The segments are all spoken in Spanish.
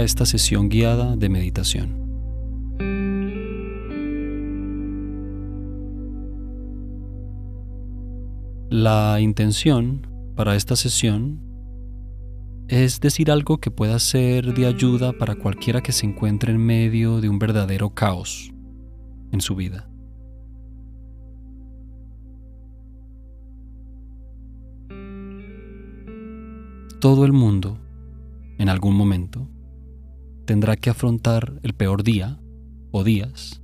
a esta sesión guiada de meditación. La intención para esta sesión es decir algo que pueda ser de ayuda para cualquiera que se encuentre en medio de un verdadero caos en su vida. Todo el mundo, en algún momento, tendrá que afrontar el peor día o días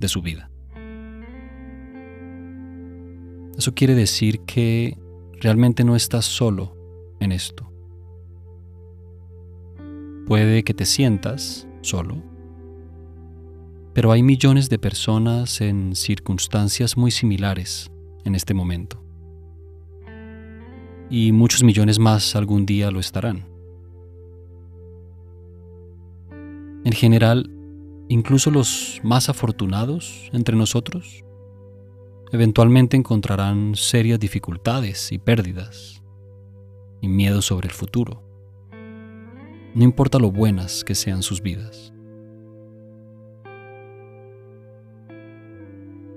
de su vida. Eso quiere decir que realmente no estás solo en esto. Puede que te sientas solo, pero hay millones de personas en circunstancias muy similares en este momento y muchos millones más algún día lo estarán. En general, incluso los más afortunados entre nosotros eventualmente encontrarán serias dificultades y pérdidas y miedo sobre el futuro, no importa lo buenas que sean sus vidas.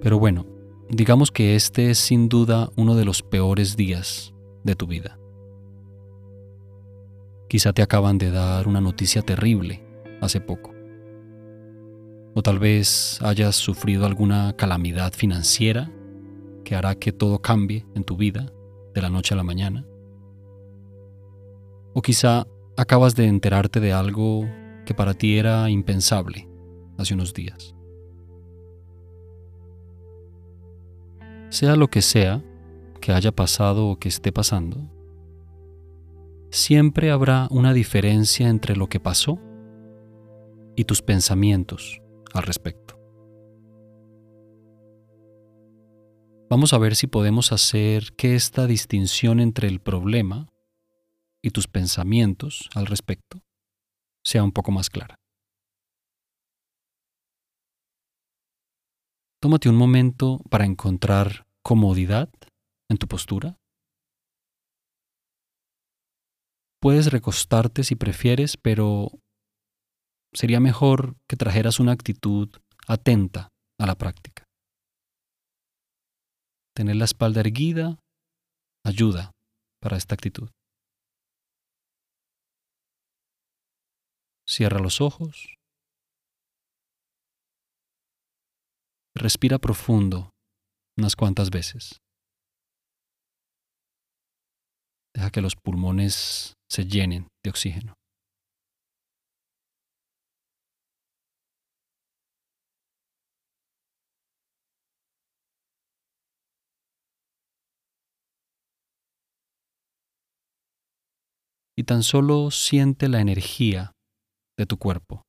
Pero bueno, digamos que este es sin duda uno de los peores días de tu vida. Quizá te acaban de dar una noticia terrible hace poco. O tal vez hayas sufrido alguna calamidad financiera que hará que todo cambie en tu vida de la noche a la mañana. O quizá acabas de enterarte de algo que para ti era impensable hace unos días. Sea lo que sea, que haya pasado o que esté pasando, siempre habrá una diferencia entre lo que pasó y tus pensamientos al respecto. Vamos a ver si podemos hacer que esta distinción entre el problema y tus pensamientos al respecto sea un poco más clara. Tómate un momento para encontrar comodidad en tu postura? Puedes recostarte si prefieres, pero sería mejor que trajeras una actitud atenta a la práctica. Tener la espalda erguida ayuda para esta actitud. Cierra los ojos. Respira profundo unas cuantas veces. Deja que los pulmones se llenen de oxígeno. Y tan solo siente la energía de tu cuerpo.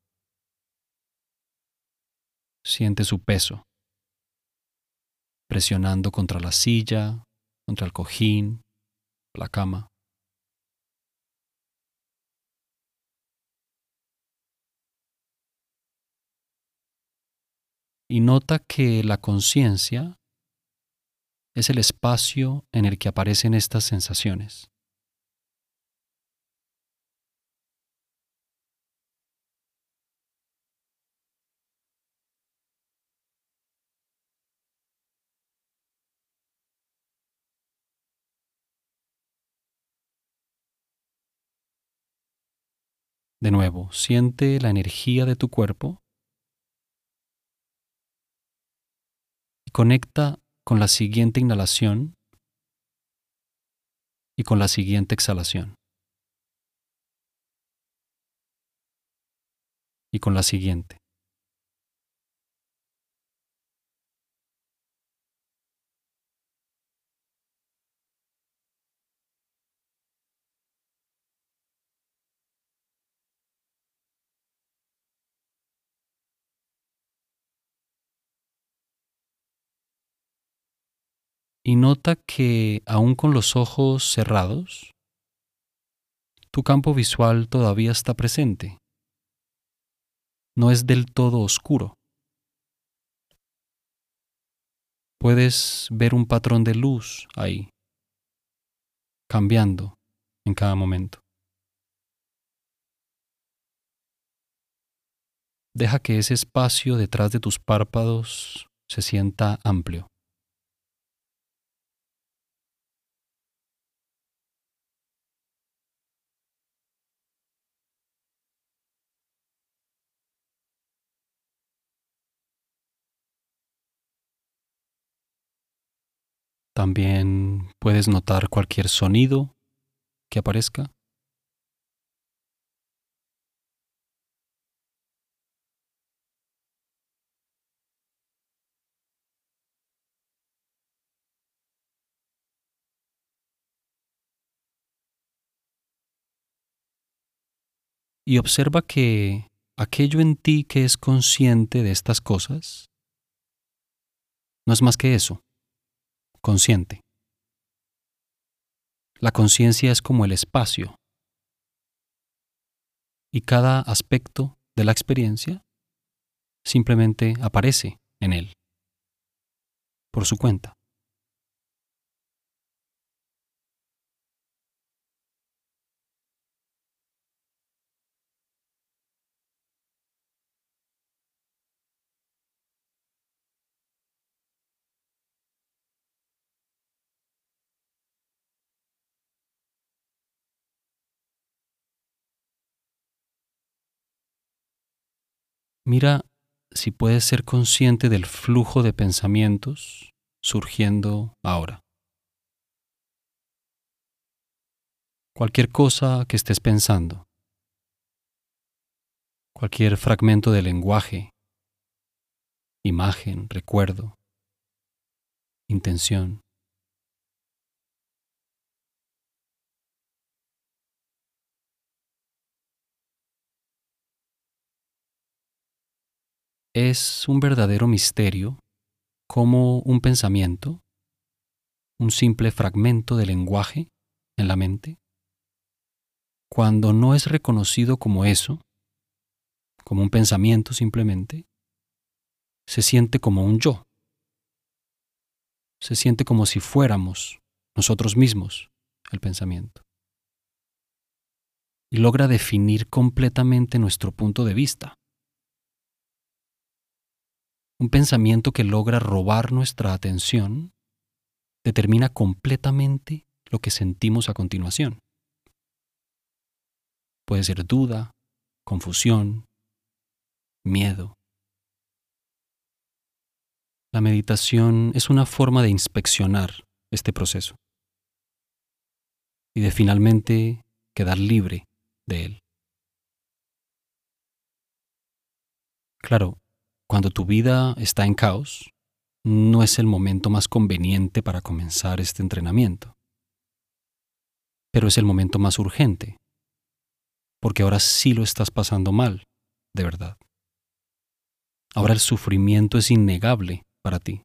Siente su peso, presionando contra la silla, contra el cojín, la cama. Y nota que la conciencia es el espacio en el que aparecen estas sensaciones. De nuevo, siente la energía de tu cuerpo y conecta con la siguiente inhalación y con la siguiente exhalación. Y con la siguiente. Y nota que aún con los ojos cerrados, tu campo visual todavía está presente. No es del todo oscuro. Puedes ver un patrón de luz ahí, cambiando en cada momento. Deja que ese espacio detrás de tus párpados se sienta amplio. También puedes notar cualquier sonido que aparezca. Y observa que aquello en ti que es consciente de estas cosas no es más que eso, consciente. La conciencia es como el espacio y cada aspecto de la experiencia simplemente aparece en él por su cuenta. Mira si puedes ser consciente del flujo de pensamientos surgiendo ahora. Cualquier cosa que estés pensando, cualquier fragmento de lenguaje, imagen, recuerdo, intención. Es un verdadero misterio cómo un pensamiento, un simple fragmento de lenguaje en la mente, cuando no es reconocido como eso, como un pensamiento simplemente, se siente como un yo. Se siente como si fuéramos nosotros mismos el pensamiento. Y logra definir completamente nuestro punto de vista un pensamiento que logra robar nuestra atención determina completamente lo que sentimos a continuación. Puede ser duda, confusión, miedo. La meditación es una forma de inspeccionar este proceso y de finalmente quedar libre de él. Claro, cuando tu vida está en caos, no es el momento más conveniente para comenzar este entrenamiento. Pero es el momento más urgente, porque ahora sí lo estás pasando mal, de verdad. Ahora el sufrimiento es innegable para ti.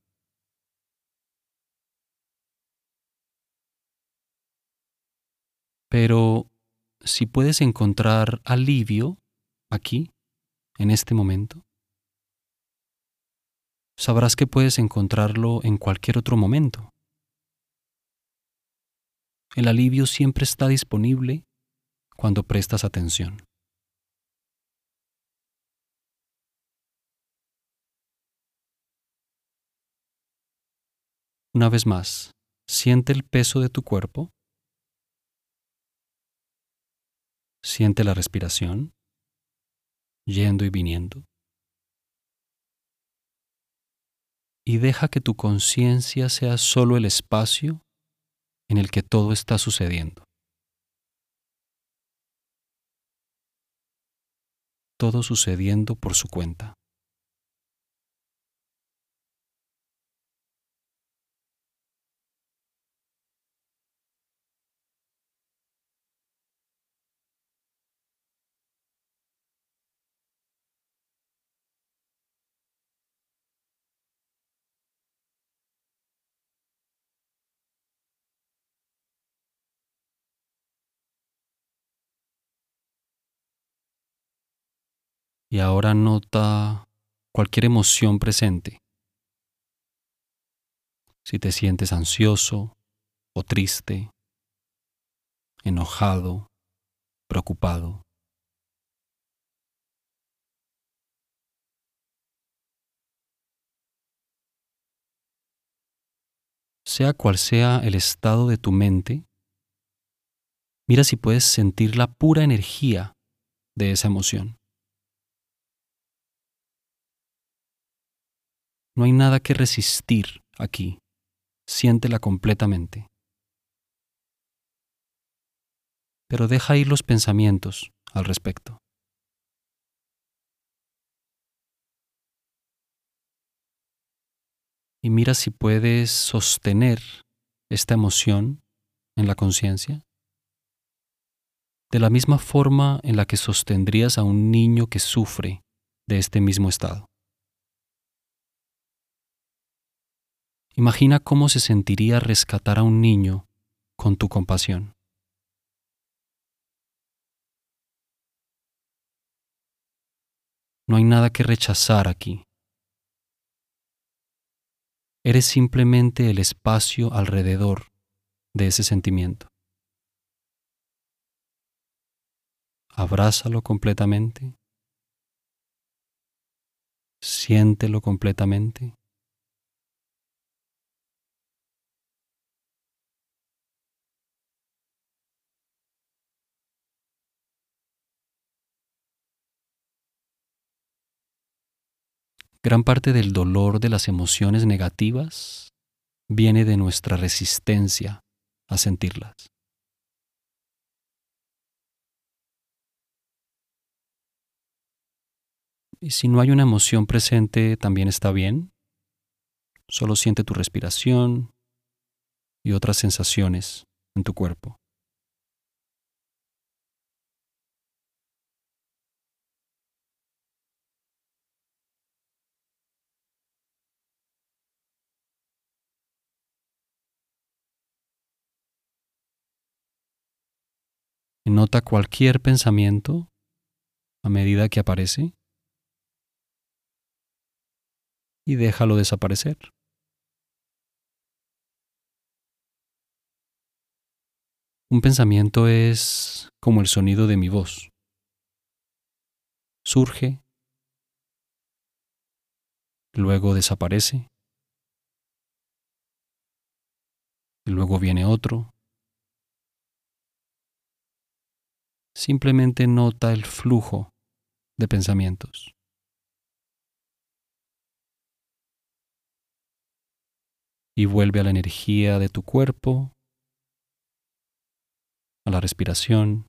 Pero si puedes encontrar alivio aquí, en este momento, sabrás que puedes encontrarlo en cualquier otro momento. El alivio siempre está disponible cuando prestas atención. Una vez más, siente el peso de tu cuerpo. Siente la respiración, yendo y viniendo. Y deja que tu conciencia sea solo el espacio en el que todo está sucediendo. Todo sucediendo por su cuenta. Y ahora nota cualquier emoción presente. Si te sientes ansioso o triste, enojado, preocupado. Sea cual sea el estado de tu mente, mira si puedes sentir la pura energía de esa emoción. No hay nada que resistir aquí. Siéntela completamente. Pero deja ir los pensamientos al respecto. Y mira si puedes sostener esta emoción en la conciencia de la misma forma en la que sostendrías a un niño que sufre de este mismo estado. Imagina cómo se sentiría rescatar a un niño con tu compasión. No hay nada que rechazar aquí. Eres simplemente el espacio alrededor de ese sentimiento. Abrázalo completamente. Siéntelo completamente. Gran parte del dolor de las emociones negativas viene de nuestra resistencia a sentirlas. Y si no hay una emoción presente, también está bien. Solo siente tu respiración y otras sensaciones en tu cuerpo. Nota cualquier pensamiento a medida que aparece y déjalo desaparecer. Un pensamiento es como el sonido de mi voz. Surge, luego desaparece, luego viene otro, Simplemente nota el flujo de pensamientos. Y vuelve a la energía de tu cuerpo, a la respiración.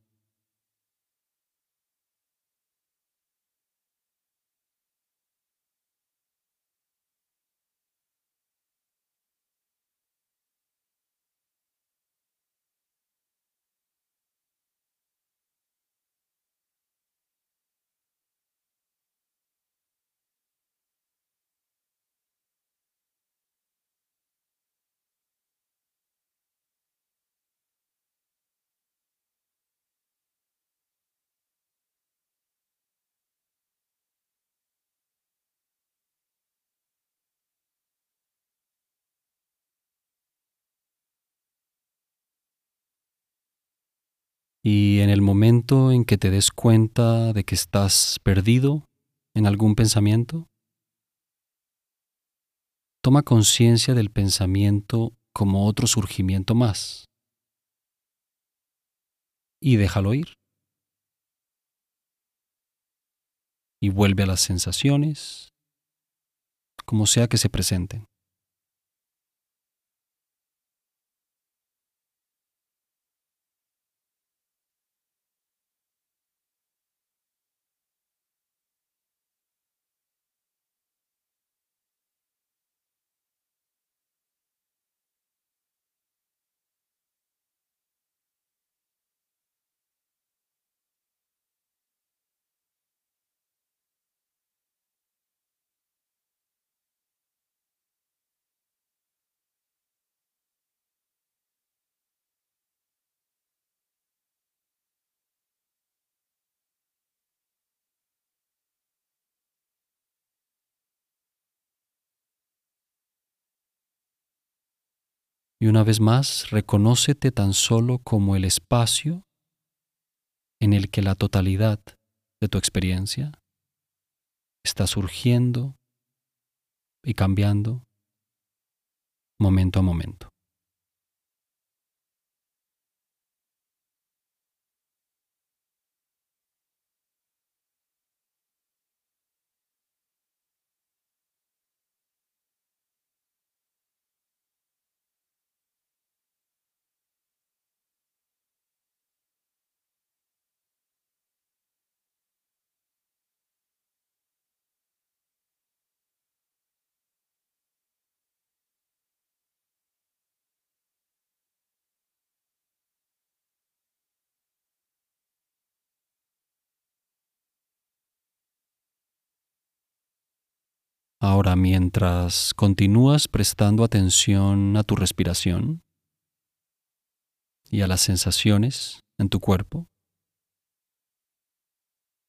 Y en el momento en que te des cuenta de que estás perdido en algún pensamiento, toma conciencia del pensamiento como otro surgimiento más y déjalo ir. Y vuelve a las sensaciones, como sea que se presenten. Y una vez más, reconócete tan solo como el espacio en el que la totalidad de tu experiencia está surgiendo y cambiando momento a momento. Ahora, mientras continúas prestando atención a tu respiración y a las sensaciones en tu cuerpo,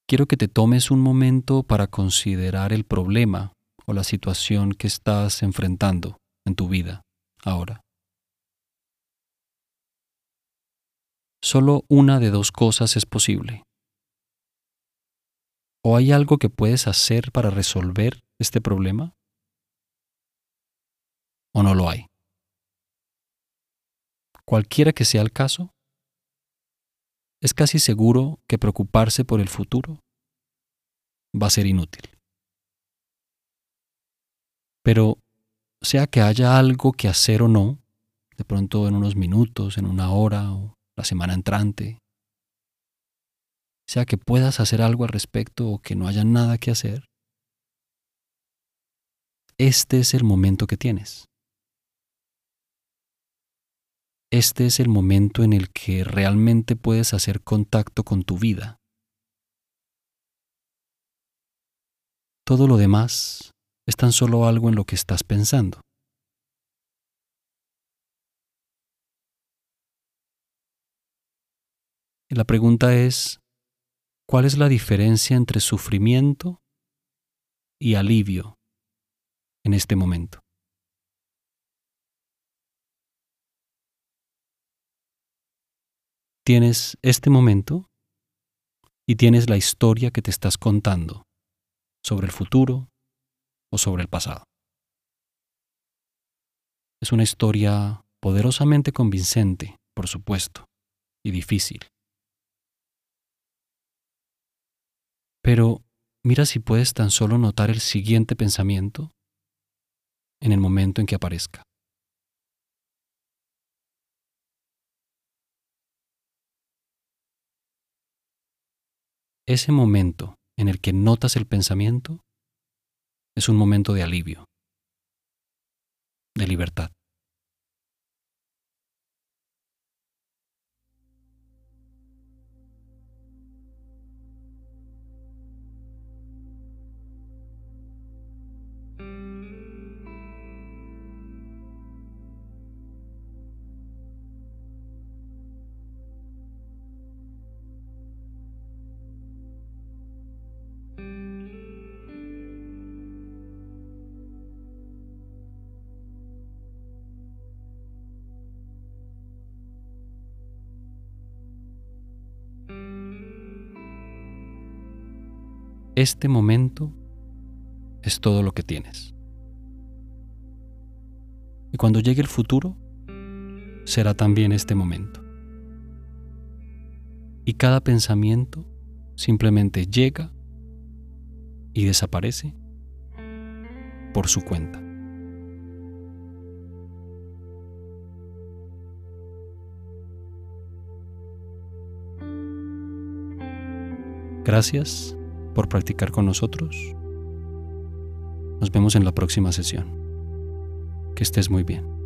quiero que te tomes un momento para considerar el problema o la situación que estás enfrentando en tu vida ahora. Solo una de dos cosas es posible. ¿O hay algo que puedes hacer para resolver este problema? ¿O no lo hay? Cualquiera que sea el caso, es casi seguro que preocuparse por el futuro va a ser inútil. Pero sea que haya algo que hacer o no, de pronto en unos minutos, en una hora o la semana entrante, sea que puedas hacer algo al respecto o que no haya nada que hacer, este es el momento que tienes. Este es el momento en el que realmente puedes hacer contacto con tu vida. Todo lo demás es tan solo algo en lo que estás pensando. Y la pregunta es, ¿cuál es la diferencia entre sufrimiento y alivio en este momento. Tienes este momento y tienes la historia que te estás contando sobre el futuro o sobre el pasado. Es una historia poderosamente convincente, por supuesto, y difícil. Pero mira si puedes tan solo notar el siguiente pensamiento en el momento en que aparezca. Ese momento en el que notas el pensamiento es un momento de alivio, de libertad. Este momento es todo lo que tienes. Y cuando llegue el futuro, será también este momento. Y cada pensamiento simplemente llega y desaparece por su cuenta. Gracias por practicar con nosotros. Nos vemos en la próxima sesión. Que estés muy bien.